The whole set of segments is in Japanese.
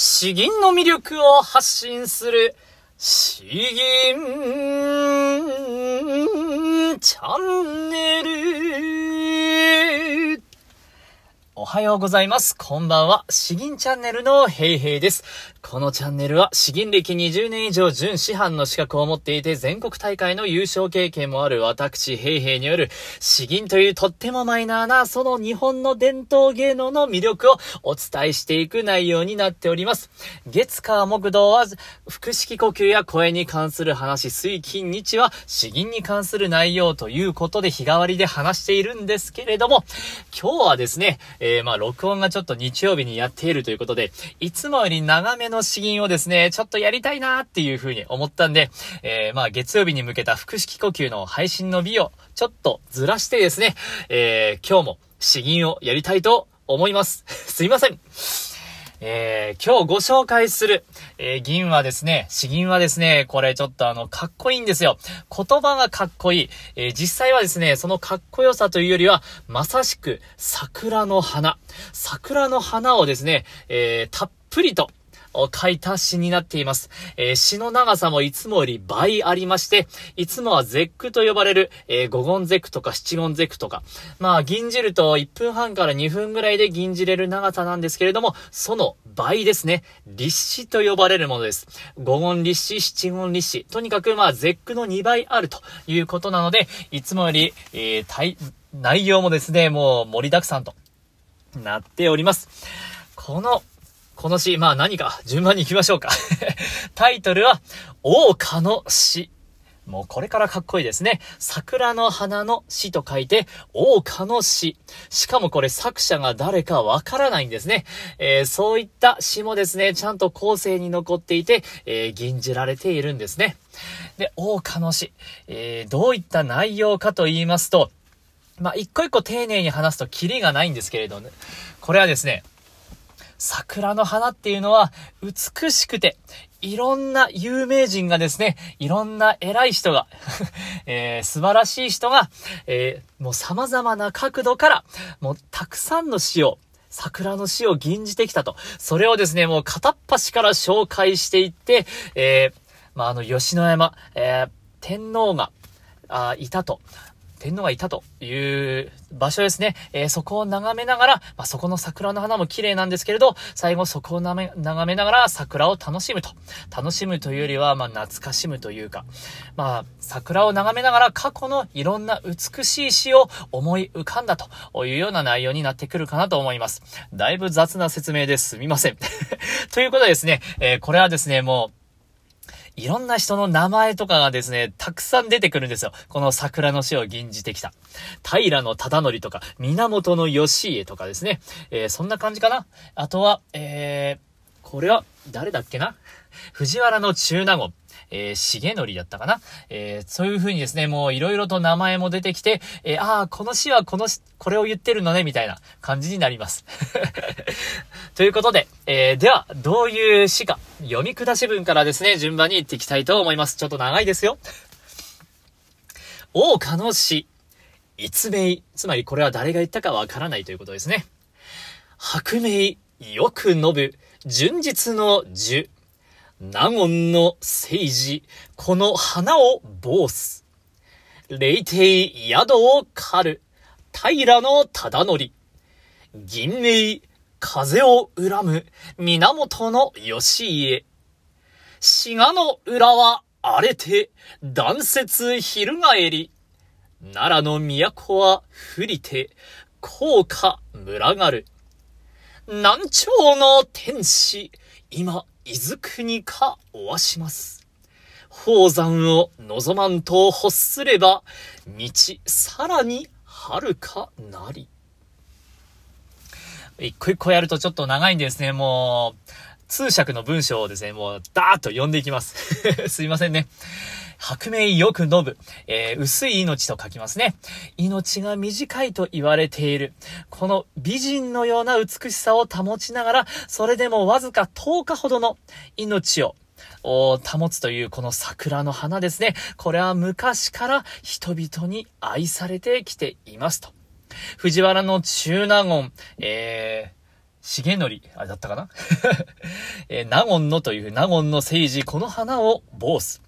詩吟の魅力を発信する、詩吟チャンネル。おはようございます。こんばんは。詩吟チャンネルのヘイヘイです。このチャンネルは詩吟歴20年以上準師範の資格を持っていて全国大会の優勝経験もある私ヘイヘイによる詩吟というとってもマイナーなその日本の伝統芸能の魅力をお伝えしていく内容になっております。月火木道は腹式呼吸や声に関する話、水金日は詩吟に関する内容ということで日替わりで話しているんですけれども、今日はですね、えー、まあ録音がちょっと日曜日にやっているということで、いつもより長めの詩吟をですね、ちょっとやりたいなーっていう風に思ったんで、えー、まあ月曜日に向けた腹式呼吸の配信の日をちょっとずらしてですね、えー、今日も詩吟をやりたいと思います。すいません。えー、今日ご紹介する、えー、銀はですね、詩銀はですね、これちょっとあの、かっこいいんですよ。言葉がかっこいい。えー、実際はですね、そのかっこよさというよりは、まさしく桜の花。桜の花をですね、えー、たっぷりと、書いた詩になっています。えー、詩の長さもいつもより倍ありまして、いつもは絶句と呼ばれる、えー、五言絶句とか七言絶句とか、まあ、銀じると1分半から2分ぐらいで銀じれる長さなんですけれども、その倍ですね。立詩と呼ばれるものです。五言立詩、七言立詩。とにかくまあ、絶句の2倍あるということなので、いつもより、えー、内容もですね、もう盛りだくさんとなっております。このこの詩、まあ何か、順番に行きましょうか タイトルは、王家の詩。もうこれからかっこいいですね。桜の花の詩と書いて、王家の詩。しかもこれ作者が誰かわからないんですね。えー、そういった詩もですね、ちゃんと後世に残っていて、えー、吟じられているんですね。で、王家の詩。えー、どういった内容かと言いますと、まあ、一個一個丁寧に話すとキリがないんですけれどね。これはですね、桜の花っていうのは美しくて、いろんな有名人がですね、いろんな偉い人が えー、素晴らしい人が、えー、もう様々な角度から、もうたくさんの詩を、桜の詩を吟じてきたと。それをですね、もう片っ端から紹介していって、えー、まあ、あの、吉野山、えー、天皇が、あいたと。天皇がいたという場所ですね。えー、そこを眺めながら、まあ、そこの桜の花も綺麗なんですけれど、最後そこを眺めながら桜を楽しむと。楽しむというよりは、まあ、懐かしむというか、まあ、桜を眺めながら過去のいろんな美しい詩を思い浮かんだというような内容になってくるかなと思います。だいぶ雑な説明ですみません。ということでですね、えー、これはですね、もう、いろんな人の名前とかがですね、たくさん出てくるんですよ。この桜の死を吟じてきた。平の忠則とか、源義家とかですね。えー、そんな感じかな。あとは、えー、これは、誰だっけな？藤原の中納言。えー、重則だったかな？えー、そういう風にですね、もういろいろと名前も出てきて、えー、ああ、この詩はこのこれを言ってるのね、みたいな感じになります。ということで、えー、では、どういう詩か、読み下し文からですね、順番に行っていきたいと思います。ちょっと長いですよ。王家の詩、逸名、つまりこれは誰が言ったかわからないということですね。白名、よく述ぶ、純実の樹。納言の政治、この花を防す。霊帝宿を狩る、平の忠則。銀名、風を恨む、源の義家。滋賀の裏は荒れて、断雪翻り。奈良の都は降りて、高価群がる。南朝の天使、今、伊豆国かおわします。宝山を望まんと欲すれば、道さらに遥かなり。一個一個やるとちょっと長いんですね。もう、通訳の文章をですね、もう、ダーッと読んでいきます。すいませんね。白明よく伸ぶ、えー、薄い命と書きますね。命が短いと言われている。この美人のような美しさを保ちながら、それでもわずか10日ほどの命を保つというこの桜の花ですね。これは昔から人々に愛されてきていますと。藤原の中納言、えー重則、あれだったかな？えー、納言のという、納言の政治、この花を坊主。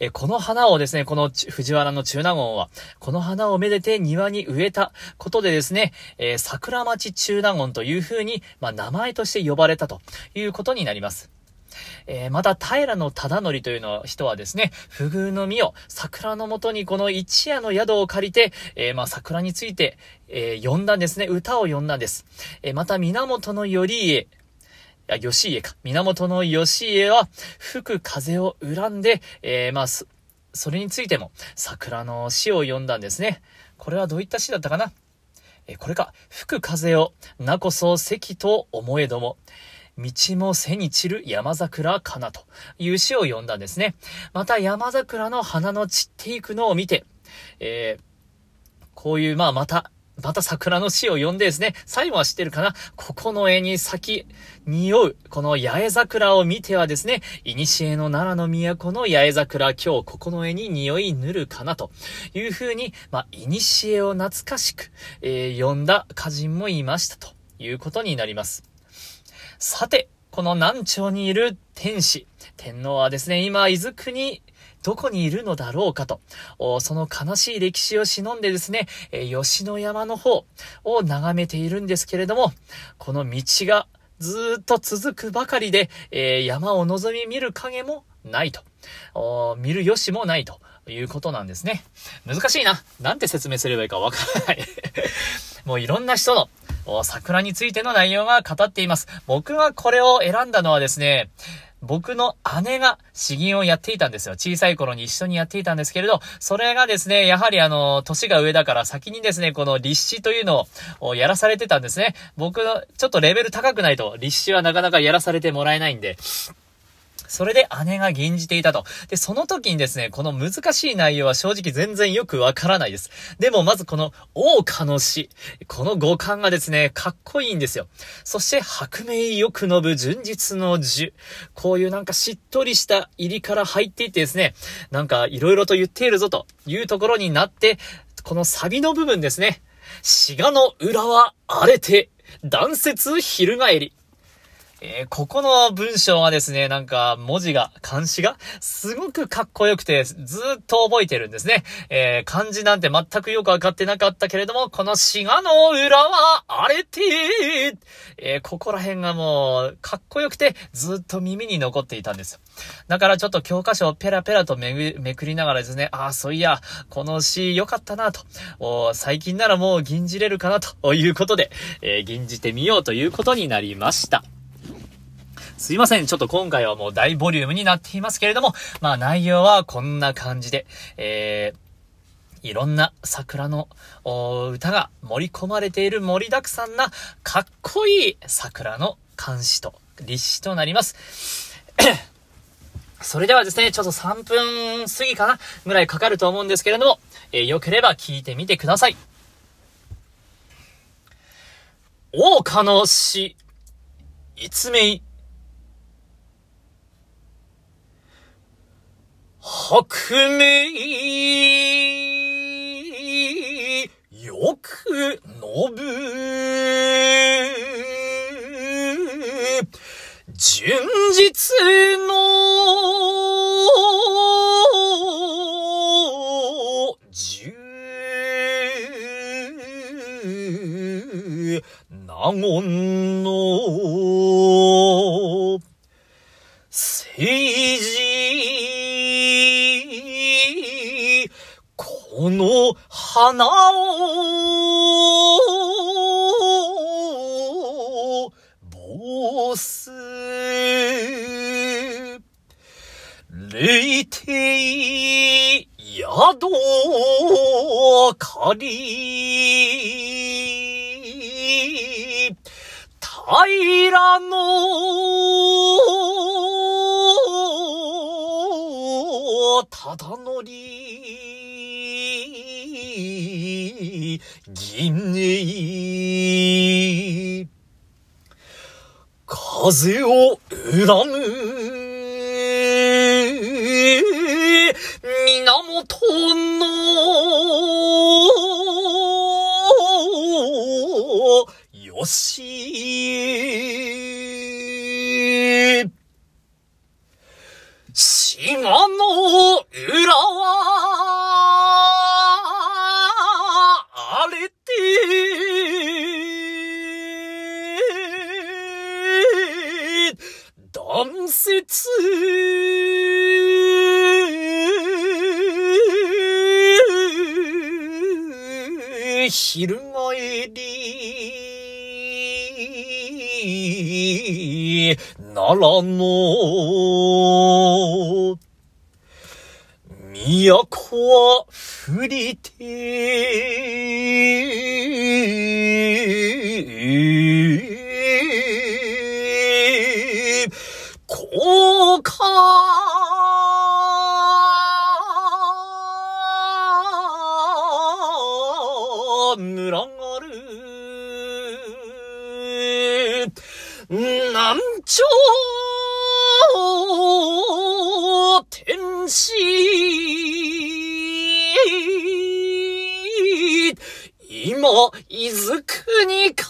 えこの花をですね、この藤原の中納言は、この花をめでて庭に植えたことでですね、え、桜町中納言という風に、まあ、名前として呼ばれたということになります。えー、また、平の忠則というの人はですね、不遇の実を桜のもとにこの一夜の宿を借りて、えー、まあ、桜について、えー、読んだんですね。歌を読んだんです。えまた、源頼家、や、義家か。源の義家は、吹く風を恨んで、えー、まあ、それについても、桜の詩を読んだんですね。これはどういった詩だったかな？えー、これか。吹く風を、なこそ関と思えども、道も背に散る山桜かなという詩を読んだんですね。また山桜の花の散っていくのを見て、えー、こういう、まあまた、また桜の詩を読んでですね、最後は知ってるかな？ここの絵に咲き、匂う、この八重桜を見てはですね、古の奈良の都の八重桜、今日ここの絵に匂い塗るかなという風に、まあ、古を懐かしく、えー、読んだ歌人もいましたということになります。さて、この南朝にいる天使、天皇はですね、今、伊豆国どこにいるのだろうかと、その悲しい歴史を忍んでですね、え吉野山の方を眺めているんですけれども、この道がずっと続くばかりで、え山を望み見る影もないと。見るよしもないということなんですね。難しいな。なんて説明すればいいかわからない もういろんな人の桜についての内容が語っています。僕がこれを選んだのはですね、僕の姉が詩吟をやっていたんですよ。小さい頃に一緒にやっていたんですけれど、それがですね、やはりあの、年が上だから先にですね、この立志というのをやらされてたんですね。僕の、ちょっとレベル高くないと立志はなかなかやらされてもらえないんで、それで姉が吟じていたと。で、その時にですね、この難しい内容は正直全然よくわからないです。でもまずこの、王家の詩。この五感がですね、かっこいいんですよ。そして、白明よく伸ぶ純実の樹。こういうなんかしっとりした入りから入っていってですね、なんか色々と言っているぞというところになって、このサビの部分ですね。滋賀の裏は荒れて、断雪翻り。えー、ここの文章はですね、なんか文字が、漢詩が、すごくかっこよくて、ずっと覚えてるんですね。えー、漢字なんて全くよくわかってなかったけれども、この滋賀の裏は荒れてえー、ここら辺がもう、かっこよくて、ずっと耳に残っていたんですよ。だからちょっと教科書をペラペラとめめくりながらですね、ああ、そういや、この詩良かったなと、お最近ならもう吟じれるかなということで、えー、吟じてみようということになりました。すいません。ちょっと今回はもう大ボリュームになっていますけれども、まあ内容はこんな感じで、えー、いろんな桜の歌が盛り込まれている盛りだくさんなかっこいい桜の監視と立志となります。それではですね、ちょっと3分過ぎかなぐらいかかると思うんですけれども、えー、よければ聞いてみてください。王家の死、一命白明よく伸ぶ。純実の十納言の花を、ボス、霊帝宿借り、平のただの銀に、風を恨む、源の、し、島の裏は、昼帰り、奈良の、都は降りて、高架群がる。南朝天使今、伊豆国か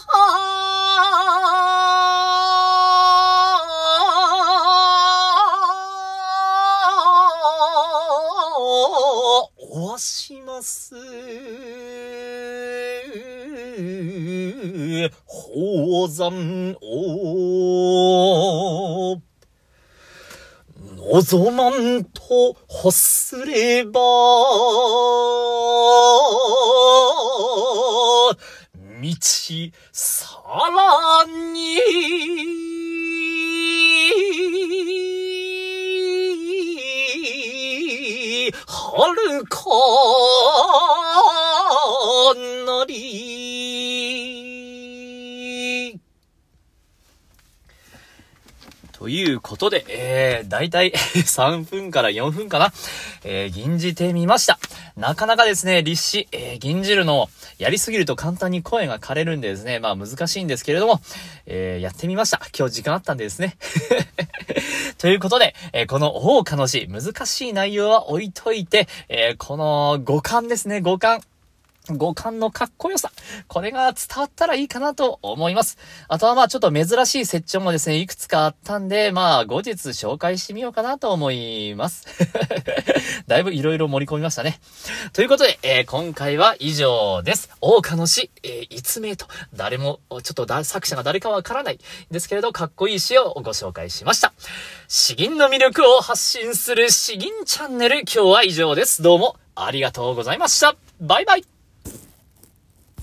おわします。宝山を望まんと欲すれば、道さらに、はるかなり。ということで、えー、だいたい3分から4分かな、えー、吟じてみました。なかなかですね、立志、えー、吟じるのをやりすぎると簡単に声が枯れるんでですね、まあ難しいんですけれども、えー、やってみました。今日時間あったんでですね。ということで、えー、この大岡の字、難しい内容は置いといて、えー、この五感ですね、五感。五感のかっこよさ。これが伝わったらいいかなと思います。あとはまあちょっと珍しい設置もですね、いくつかあったんで、まあ後日紹介してみようかなと思います。だいぶいろいろ盛り込みましたね。ということで、えー、今回は以上です。大岡の詩、えー、一名と、誰も、ちょっとだ作者が誰かわからないですけれど、かっこいい詩をご紹介しました。詩吟の魅力を発信する詩吟チャンネル、今日は以上です。どうもありがとうございました。バイバイ